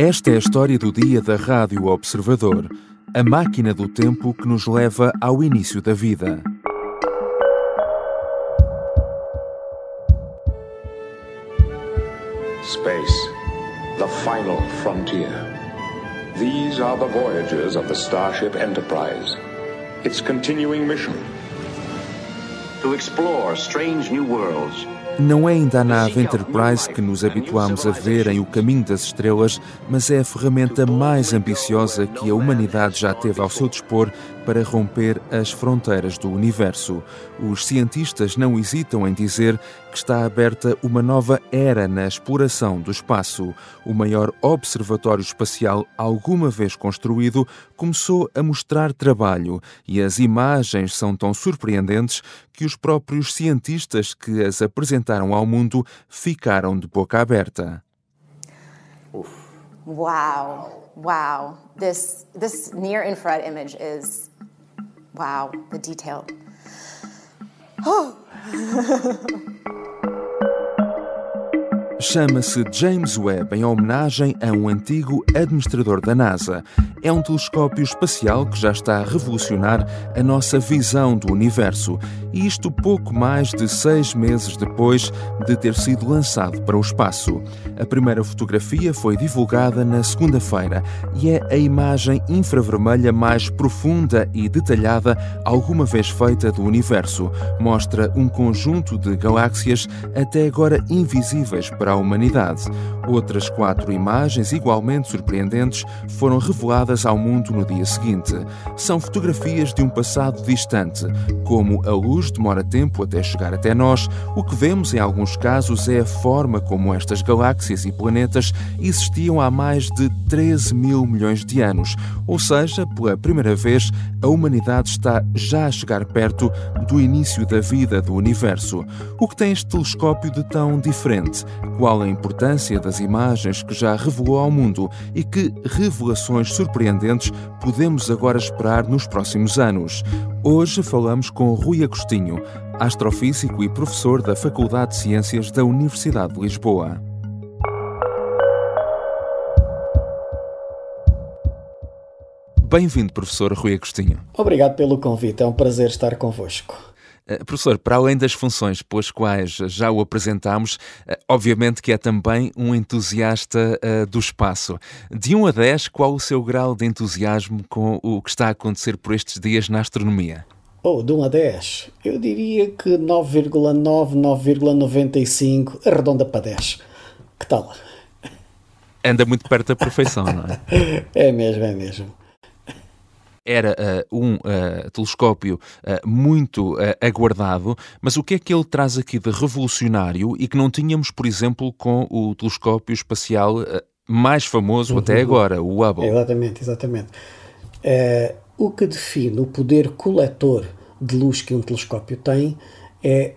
Esta é a história do dia da Rádio Observador, a máquina do tempo que nos leva ao início da vida. Space, the final frontier. These are the voyages of the Starship Enterprise. Its continuing mission to explore strange new worlds não é ainda a nave Enterprise que nos habituamos a ver em O Caminho das Estrelas, mas é a ferramenta mais ambiciosa que a humanidade já teve ao seu dispor para romper as fronteiras do universo. Os cientistas não hesitam em dizer que está aberta uma nova era na exploração do espaço. O maior observatório espacial alguma vez construído começou a mostrar trabalho e as imagens são tão surpreendentes que os próprios cientistas que as apresentaram ao mundo ficaram de boca aberta. Wow, wow. This this near infrared image is wow, the detail. Oh. Chama-se James Webb em homenagem a um antigo administrador da NASA. É um telescópio espacial que já está a revolucionar a nossa visão do universo. Isto pouco mais de seis meses depois de ter sido lançado para o espaço. A primeira fotografia foi divulgada na segunda-feira e é a imagem infravermelha mais profunda e detalhada alguma vez feita do universo. Mostra um conjunto de galáxias até agora invisíveis para a humanidade. Outras quatro imagens igualmente surpreendentes foram reveladas ao mundo no dia seguinte. São fotografias de um passado distante. Como a luz demora tempo até chegar até nós, o que vemos em alguns casos é a forma como estas galáxias e planetas existiam há mais de 13 mil milhões de anos. Ou seja, pela primeira vez, a humanidade está já a chegar perto do início da vida do universo. O que tem este telescópio de tão diferente? Qual a importância das imagens que já revelou ao mundo e que revelações surpreendentes podemos agora esperar nos próximos anos? Hoje falamos com Rui Agostinho, astrofísico e professor da Faculdade de Ciências da Universidade de Lisboa. Bem-vindo, professor Rui Agostinho. Obrigado pelo convite, é um prazer estar convosco. Uh, professor, para além das funções pelas quais já o apresentámos, uh, obviamente que é também um entusiasta uh, do espaço. De 1 a 10, qual o seu grau de entusiasmo com o que está a acontecer por estes dias na astronomia? Oh, de 1 a 10, eu diria que 9,9, 9,95, arredonda para 10. Que tal? Anda muito perto da perfeição, não é? é mesmo, é mesmo era uh, um uh, telescópio uh, muito aguardado, mas o que é que ele traz aqui de revolucionário e que não tínhamos, por exemplo, com o telescópio espacial mais famoso uhum. até agora, o Hubble? Exatamente, exatamente. o que define o poder coletor de luz que um telescópio tem é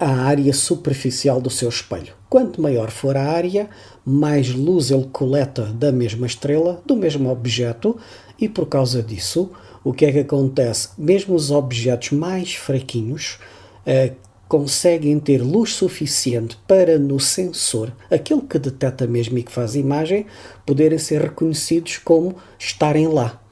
a área superficial do seu espelho. Quanto maior for a área, mais luz ele coleta da mesma estrela, do mesmo objeto, e por causa disso, o que é que acontece? Mesmo os objetos mais fraquinhos uh, conseguem ter luz suficiente para no sensor, aquele que detecta mesmo e que faz imagem, poderem ser reconhecidos como estarem lá.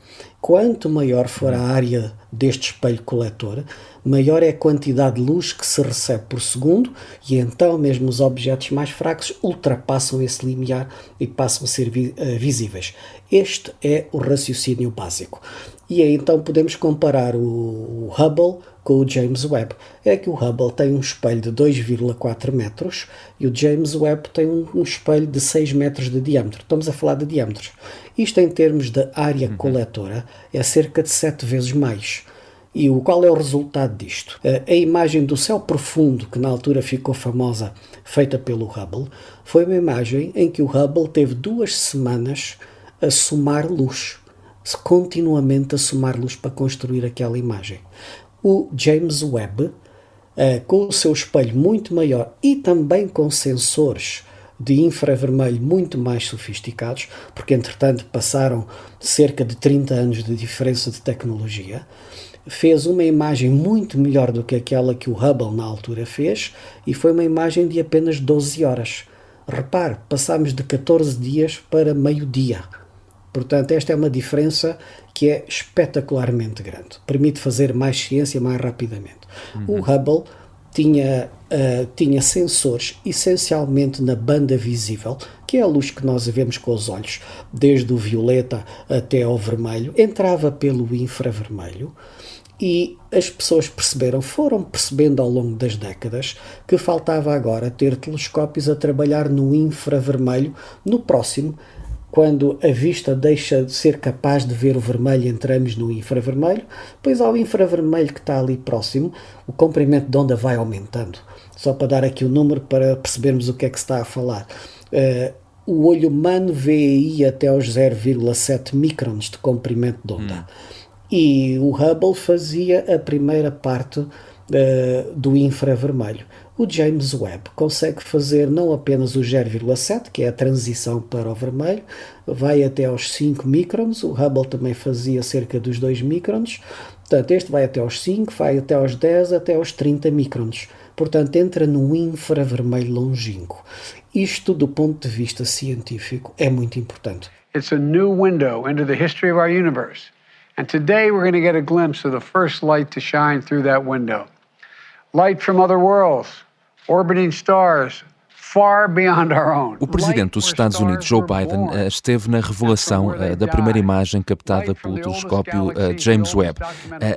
Quanto maior for a área deste espelho coletor, maior é a quantidade de luz que se recebe por segundo e então mesmo os objetos mais fracos ultrapassam esse limiar e passam a ser vi uh, visíveis. Este é o raciocínio básico. E aí então podemos comparar o Hubble com o James Webb. É que o Hubble tem um espelho de 2,4 metros e o James Webb tem um, um, espelho de 6 metros de diâmetro. Estamos a falar de diâmetros. Isto em termos de área uhum. coletora é cerca de 7 vezes mais. E o, qual é o resultado disto? A, a imagem do céu profundo, que na altura ficou famosa, feita pelo Hubble, foi uma imagem em que o Hubble teve duas semanas a somar luz, continuamente a somar luz para construir aquela imagem. O James Webb, uh, com o seu espelho muito maior e também com sensores de infravermelho muito mais sofisticados, porque entretanto passaram cerca de 30 anos de diferença de tecnologia, fez uma imagem muito melhor do que aquela que o Hubble na altura fez e foi uma imagem de apenas 12 horas. Repare, passamos de 14 dias para meio-dia. Portanto, esta é uma diferença que é espetacularmente grande. Permite fazer mais ciência mais rapidamente. Uhum. O Hubble tinha, uh, tinha sensores essencialmente na banda visível, que é a luz que nós vemos com os olhos, desde o violeta até ao vermelho, entrava pelo infravermelho e as pessoas perceberam, foram percebendo ao longo das décadas, que faltava agora ter telescópios a trabalhar no infravermelho, no próximo, quando a vista deixa de ser capaz de ver o vermelho, entramos no infravermelho, pois ao infravermelho que está ali próximo, o comprimento de onda vai aumentando. Só para dar aqui o número para percebermos o que é que se está a falar. Uh, o olho humano vê aí até aos 0,7 microns de comprimento de onda. Hum. E o Hubble fazia a primeira parte uh, do infravermelho. O James Webb consegue fazer não apenas o 0,7, que é a transição para o vermelho, vai até aos 5 microns, o Hubble também fazia cerca dos 2 microns, portanto este vai até aos 5, vai até aos 10, até aos 30 microns. Portanto, entra no infravermelho longínquo. Isto, do ponto de vista científico, é muito importante. It's a new window into the history of our universe. And today we're going to get a glimpse of the first light to shine through that window. O presidente dos Estados Unidos, Joe Biden, eh, esteve na revelação eh, da primeira imagem captada pelo telescópio eh, James Webb.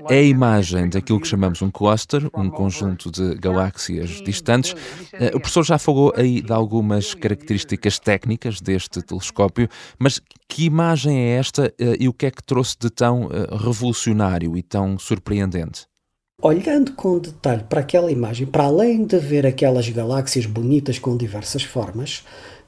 É a imagem daquilo que chamamos um cluster, um conjunto de galáxias distantes. O professor já falou aí de algumas características técnicas deste telescópio, mas que imagem é esta e o que é que trouxe de tão revolucionário e tão surpreendente? Olhando com detalhe para aquela imagem, para além de ver aquelas galáxias bonitas com diversas formas,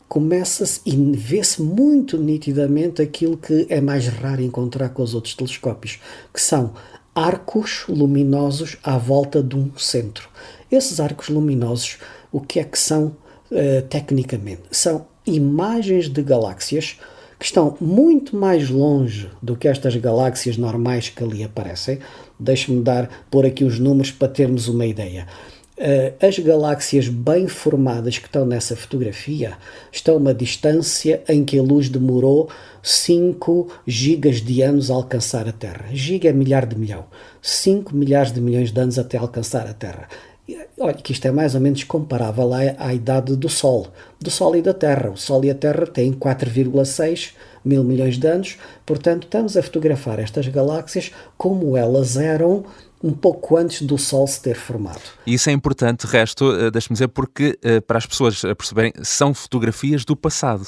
começa-se e vê-se muito nitidamente aquilo que é mais raro encontrar com os outros telescópios, que são arcos luminosos à volta de um centro. Esses arcos luminosos, o que é que são uh, tecnicamente? São imagens de galáxias que estão muito mais longe do que estas galáxias normais que ali aparecem. Deixe-me dar por aqui os números para termos uma ideia. Uh, as galáxias bem formadas que estão nessa fotografia estão a uma distância em que a luz demorou 5 gigas de anos a alcançar a Terra. Giga é milhar de milhão. 5 milhares de milhões de anos até alcançar a Terra. Olha, que isto é mais ou menos comparável à, à idade do Sol, do Sol e da Terra. O Sol e a Terra têm 4,6 mil milhões de anos, portanto, estamos a fotografar estas galáxias como elas eram um pouco antes do Sol se ter formado. E isso é importante, resto, eh, deixe-me dizer, porque eh, para as pessoas perceberem, são fotografias do passado.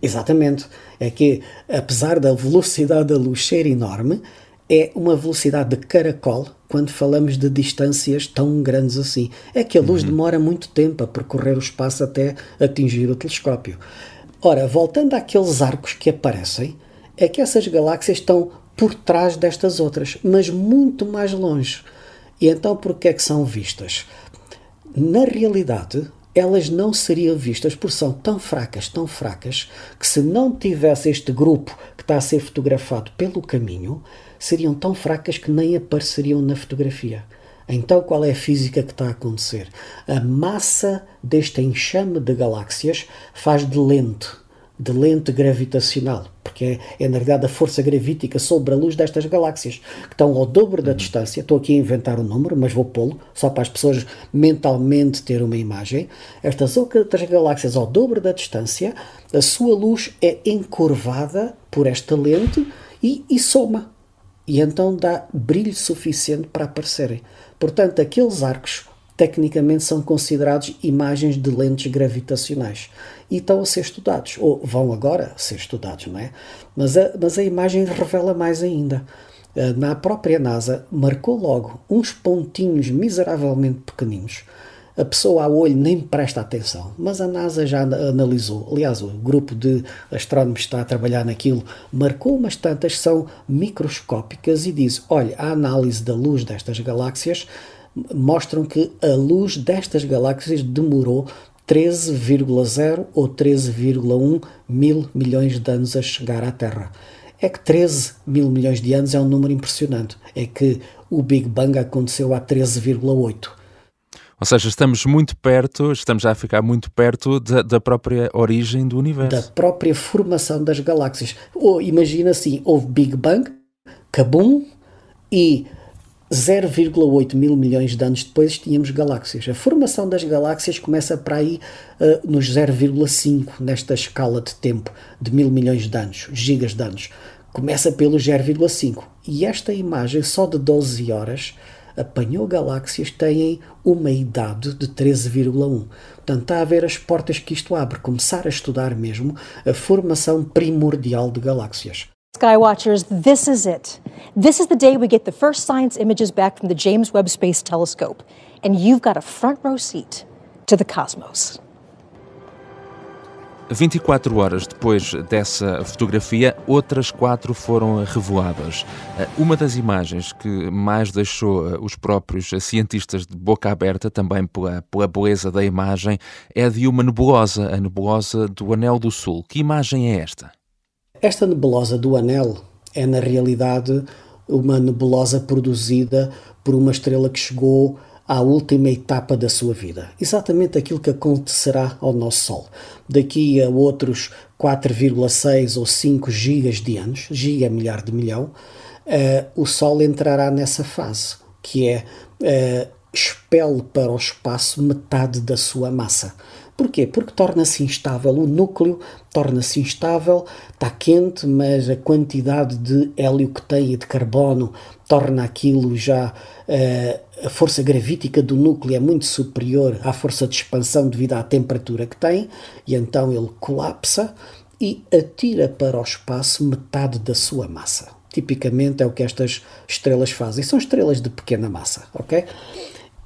Exatamente. É que, apesar da velocidade da luz ser enorme, é uma velocidade de caracol quando falamos de distâncias tão grandes assim. É que a luz uhum. demora muito tempo a percorrer o espaço até atingir o telescópio. Ora, voltando àqueles arcos que aparecem, é que essas galáxias estão por trás destas outras, mas muito mais longe. E então por que é que são vistas? Na realidade, elas não seriam vistas por são tão fracas, tão fracas, que se não tivesse este grupo que está a ser fotografado pelo caminho, seriam tão fracas que nem apareceriam na fotografia. Então, qual é a física que está a acontecer? A massa deste enxame de galáxias faz de lente, de lente gravitacional, porque é, é, na verdade a força gravítica sobre a luz destas galáxias, que estão ao dobro da uhum. distância. Estou aqui a inventar um número, mas vou pô-lo, só para as pessoas mentalmente ter uma imagem. Estas outras galáxias ao dobro da distância, a sua luz é encurvada por esta lente e, e soma e então dá brilho suficiente para aparecerem. Portanto, aqueles arcos tecnicamente são considerados imagens de lentes gravitacionais e estão a ser estudados, ou vão agora ser estudados, não é? Mas a, mas a imagem revela mais ainda. Eh, na própria NASA marcou logo uns pontinhos miseravelmente pequeninos a pessoa ao olho nem presta atenção, mas a NASA já analisou. Aliás, o grupo de astrónomos que está a trabalhar naquilo marcou umas tantas, são microscópicas e diz: olha, a análise da luz destas galáxias mostram que a luz destas galáxias demorou 13,0 ou 13,1 mil milhões de anos a chegar à Terra. É que 13 mil milhões de anos é um número impressionante. É que o Big Bang aconteceu há 13,8. Ou seja, estamos muito perto, estamos já a ficar muito perto da, da própria origem do universo. Da própria formação das galáxias. Ou imagina assim, houve Big Bang, Kabum, e 0,8 mil milhões de anos depois tínhamos galáxias. A formação das galáxias começa para aí uh, nos 0,5, nesta escala de tempo de mil milhões de anos, gigas de anos. Começa pelo 0,5. E esta imagem, só de 12 horas, apanhou galáxias têm uma idade de 13,1. Portanto, está a ver as portas que isto abre, começar a estudar mesmo a formação primordial de galáxias. Skywatchers, this is it. This is the day we get the first science images back from the James Webb Space Telescope, and you've got a front row seat to the cosmos. 24 horas depois dessa fotografia, outras quatro foram revoadas. Eh, uma das imagens que mais deixou eh, os próprios cientistas de boca aberta, também pela, pela beleza da imagem, é de uma nebulosa, a nebulosa do Anel do Sul. Que imagem é esta? Esta nebulosa do Anel é, na realidade, uma nebulosa produzida por uma estrela que chegou à última etapa da sua vida. Exatamente aquilo que acontecerá ao nosso Sol. Daqui a outros 4,6 ou 5 gigas de anos, giga milhar de milhão, uh, o Sol entrará nessa fase, que é uh, para o espaço metade da sua massa. Porquê? Porque torna-se instável, o núcleo torna-se instável, está quente, mas a quantidade de hélio que tem e de carbono torna aquilo já. Uh, a força gravítica do núcleo é muito superior à força de expansão devido à temperatura que tem, e então ele colapsa e atira para o espaço metade da sua massa. Tipicamente é o que estas estrelas fazem. São estrelas de pequena massa, ok?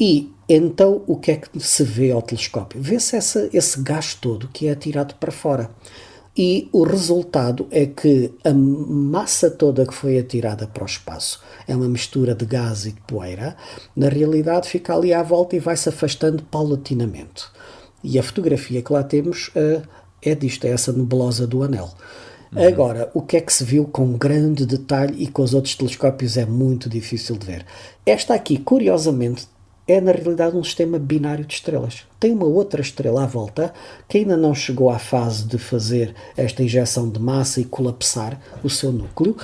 E então o que é que se vê ao telescópio? Vê-se esse gás todo que é atirado para fora. E o resultado é que a massa toda que foi atirada para o espaço é uma mistura de gás e de poeira, na realidade fica ali à volta e vai se afastando paulatinamente. E a fotografia que lá temos uh, é disto, é essa nebulosa do anel. Uhum. Agora, o que é que se viu com grande detalhe e com os outros telescópios é muito difícil de ver. Esta aqui, curiosamente, é na realidade um sistema binário de estrelas. Tem uma outra estrela à volta que ainda não chegou à fase de fazer esta injeção de massa e colapsar o seu núcleo.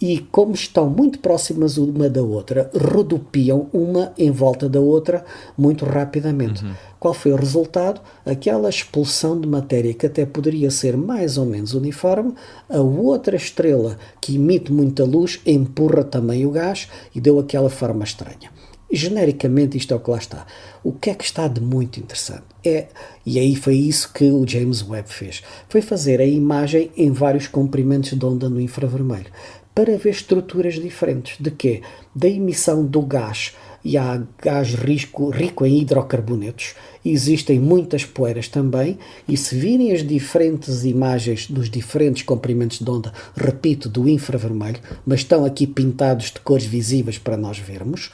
E como estão muito próximas uma da outra, rodopiam uma em volta da outra muito rapidamente. Uhum. Qual foi o resultado? Aquela expulsão de matéria que até poderia ser mais ou menos uniforme, a outra estrela que emite muita luz empurra também o gás e deu aquela forma estranha. Genericamente, isto é o que lá está. O que é que está de muito interessante? É, e aí foi isso que o James Webb fez. Foi fazer a imagem em vários comprimentos de onda no infravermelho para ver estruturas diferentes. De quê? Da emissão do gás e há gás rico, rico em hidrocarbonetos. Existem muitas poeiras também, e se virem as diferentes imagens dos diferentes comprimentos de onda, repito, do infravermelho, mas estão aqui pintados de cores visíveis para nós vermos,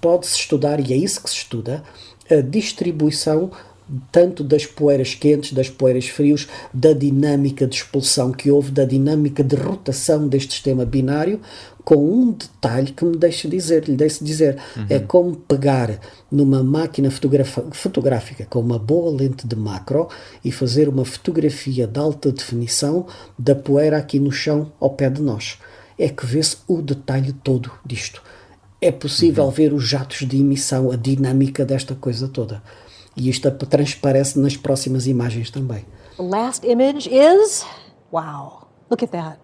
pode-se estudar, e é isso que se estuda, a distribuição tanto das poeiras quentes, das poeiras frios, da dinâmica de expulsão que houve, da dinâmica de rotação deste sistema binário, com um detalhe que me deixa dizer, lhe deixa dizer, uhum. é como pegar numa máquina fotográfica com uma boa lente de macro e fazer uma fotografia de alta definição da poeira aqui no chão ao pé de nós. É que vê-se o detalhe todo disto. É possível uhum. ver os jatos de emissão, a dinâmica desta coisa toda. E isto transparece nas próximas imagens também. The last image is wow. Look at that.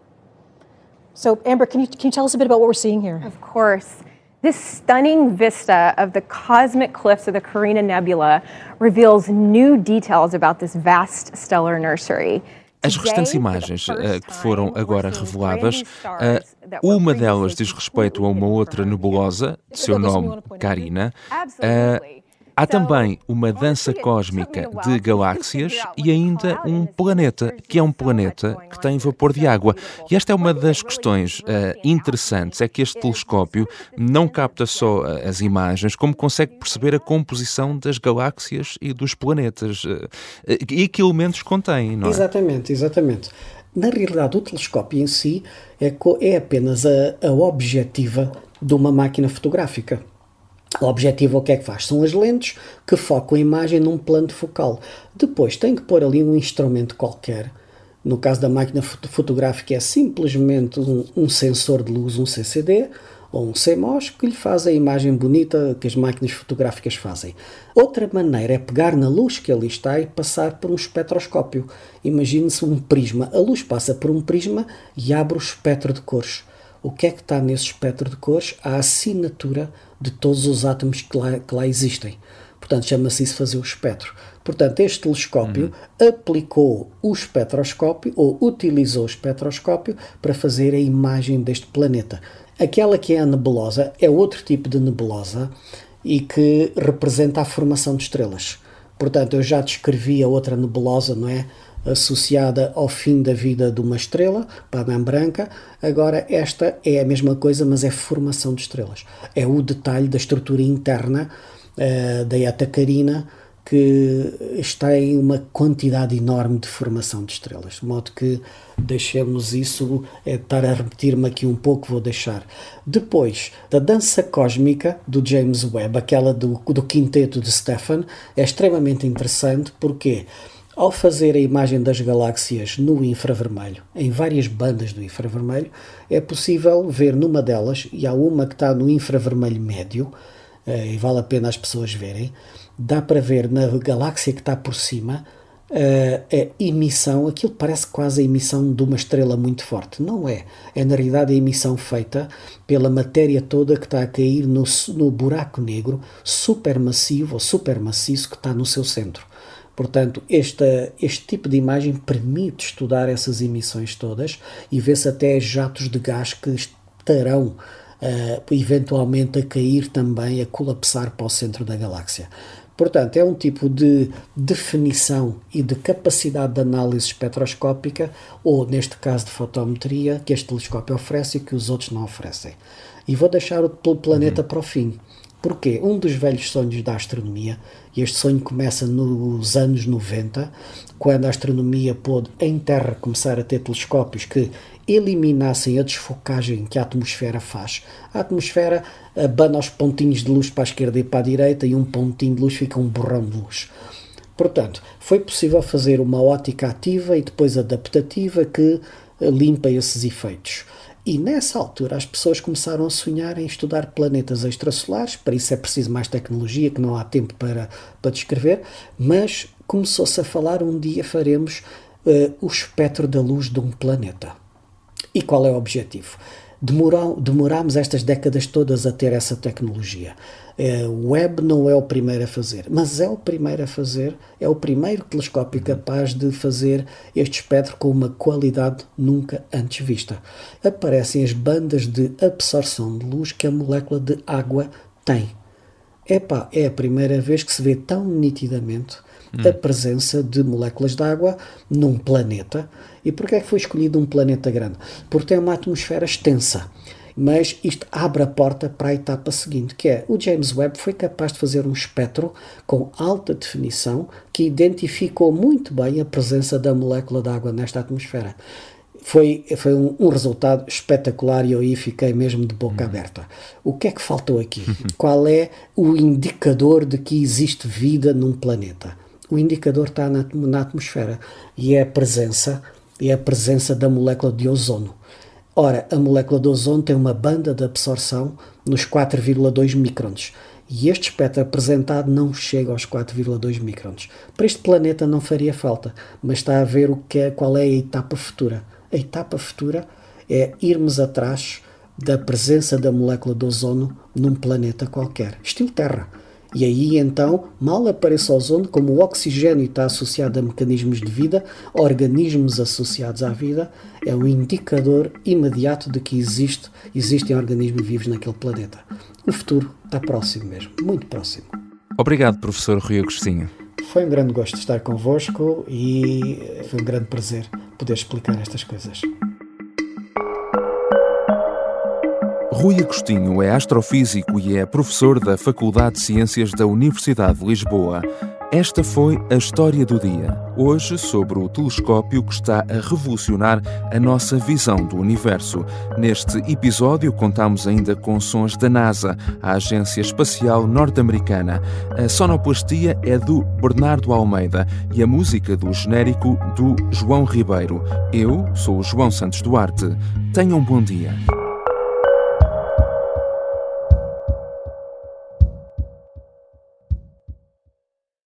So Amber, can you can you tell us a bit about what we're seeing here? Of course. This stunning vista of the cosmic cliffs of the Carina Nebula reveals new details about this vast stellar nursery. As restantes imagens uh, que foram agora reveladas, uh, uma delas diz respeito a uma outra nebulosa, de seu nome Carina. Uh, Há também uma dança cósmica de galáxias e ainda um planeta, que é um planeta que tem vapor de água. E esta é uma das questões uh, interessantes, é que este telescópio não capta só uh, as imagens, como consegue perceber a composição das galáxias e dos planetas. Uh, e que elementos contém, não é? Exatamente, exatamente. Na realidade, o telescópio em si é, é apenas a, a objetiva de uma máquina fotográfica. O objetivo o que é que faz? São as lentes que focam a imagem num plano focal. Depois tem que pôr ali um instrumento qualquer. No caso da máquina fotográfica é simplesmente um, um sensor de luz, um CCD, ou um CMOS que lhe faz a imagem bonita que as máquinas fotográficas fazem. Outra maneira é pegar na luz que ali está e passar por um espectroscópio. Imagine-se um prisma. A luz passa por um prisma e abre o espectro de cores. O que é que está nesse espectro de cores? A assinatura de todos os átomos que lá, que lá existem. Portanto, chama-se isso fazer o espectro. Portanto, este telescópio uhum. aplicou o espectroscópio ou utilizou o espectroscópio para fazer a imagem deste planeta. Aquela que é a nebulosa é outro tipo de nebulosa e que representa a formação de estrelas. Portanto, eu já descrevi a outra nebulosa, não é? Associada ao fim da vida de uma estrela, anã branca. Agora, esta é a mesma coisa, mas é formação de estrelas. É o detalhe da estrutura interna uh, da Eta Carina que está em uma quantidade enorme de formação de estrelas, de modo que deixemos isso, é estar a repetir-me aqui um pouco, vou deixar. Depois, da dança cósmica do James Webb, aquela do, do quinteto de Stephan, é extremamente interessante porque ao fazer a imagem das galáxias no infravermelho, em várias bandas do infravermelho, é possível ver numa delas, e há uma que está no infravermelho médio, eh, e vale a pena as pessoas verem, dá para ver na galáxia que está por cima uh, a emissão, aquilo parece quase a emissão de uma estrela muito forte. Não é. É na realidade a emissão feita pela matéria toda que está a cair no, no buraco negro supermassivo ou supermaciço que está no seu centro. Portanto, este, este tipo de imagem permite estudar essas emissões todas e ver se até jatos de gás que estarão uh, eventualmente a cair também, a colapsar para o centro da galáxia. Portanto, é um tipo de definição e de capacidade de análise espectroscópica, ou neste caso de fotometria, que este telescópio oferece e que os outros não oferecem. E vou deixar o planeta uhum. para o fim. Porque um dos velhos sonhos da astronomia, e este sonho começa nos anos 90, quando a astronomia pôde em Terra começar a ter telescópios que eliminassem a desfocagem que a atmosfera faz. A atmosfera abana os pontinhos de luz para a esquerda e para a direita e um pontinho de luz fica um borrão de luz. Portanto, foi possível fazer uma ótica ativa e depois adaptativa que limpa esses efeitos. E nessa altura as pessoas começaram a sonhar em estudar planetas extrasolares, para isso é preciso mais tecnologia que não há tempo para, para descrever, mas começou-se a falar um dia faremos uh, o espectro da luz de um planeta. E qual é o objetivo? Demorou, demorámos estas décadas todas a ter essa tecnologia. É, o Webb não é o primeiro a fazer, mas é o primeiro a fazer, é o primeiro telescópio capaz de fazer este espectro com uma qualidade nunca antes vista. Aparecem as bandas de absorção de luz que a molécula de água tem. Epá, é a primeira vez que se vê tão nitidamente hum. a presença de moléculas de água num planeta. E porquê é que foi escolhido um planeta grande? Porque tem uma atmosfera extensa. Mas isto abre a porta para a etapa seguinte, que é o James Webb foi capaz de fazer um espectro com alta definição que identificou muito bem a presença da molécula de água nesta atmosfera foi, foi um, um, resultado espetacular e eu aí fiquei mesmo de boca aberta. O que é que faltou aqui? Qual é o indicador de que existe vida num planeta? O indicador está na, na atmosfera e é a presença é a presença da molécula de ozono. Ora, a molécula de ozono tem uma banda de absorção nos 4,2 microns. E este espectro apresentado não chega aos 4,2 microns. Para este planeta não faria falta, mas está a ver o que é, qual é a etapa futura. A etapa futura é irmos atrás da presença da molécula de ozono num planeta qualquer, estilo Terra. E aí então, mal aparece o ozono, como o oxigênio está associado a mecanismos de vida, organismos associados à vida, é um indicador imediato de que existe, existem organismos vivos naquele planeta. O futuro está próximo mesmo, muito próximo. Obrigado, professor Rui Agostinho. Foi um grande gosto estar convosco e foi um grande prazer poder explicar estas coisas. Rui Agostinho é astrofísico e é professor da Faculdade de Ciências da Universidade de Lisboa. Esta foi a história do dia. Hoje, sobre o telescópio que está a revolucionar a nossa visão do universo. Neste episódio, contamos ainda com sons da NASA, a Agência Espacial Norte-Americana. A sonoplastia é do Bernardo Almeida e a música do genérico do João Ribeiro. Eu sou o João Santos Duarte. Tenham um bom dia.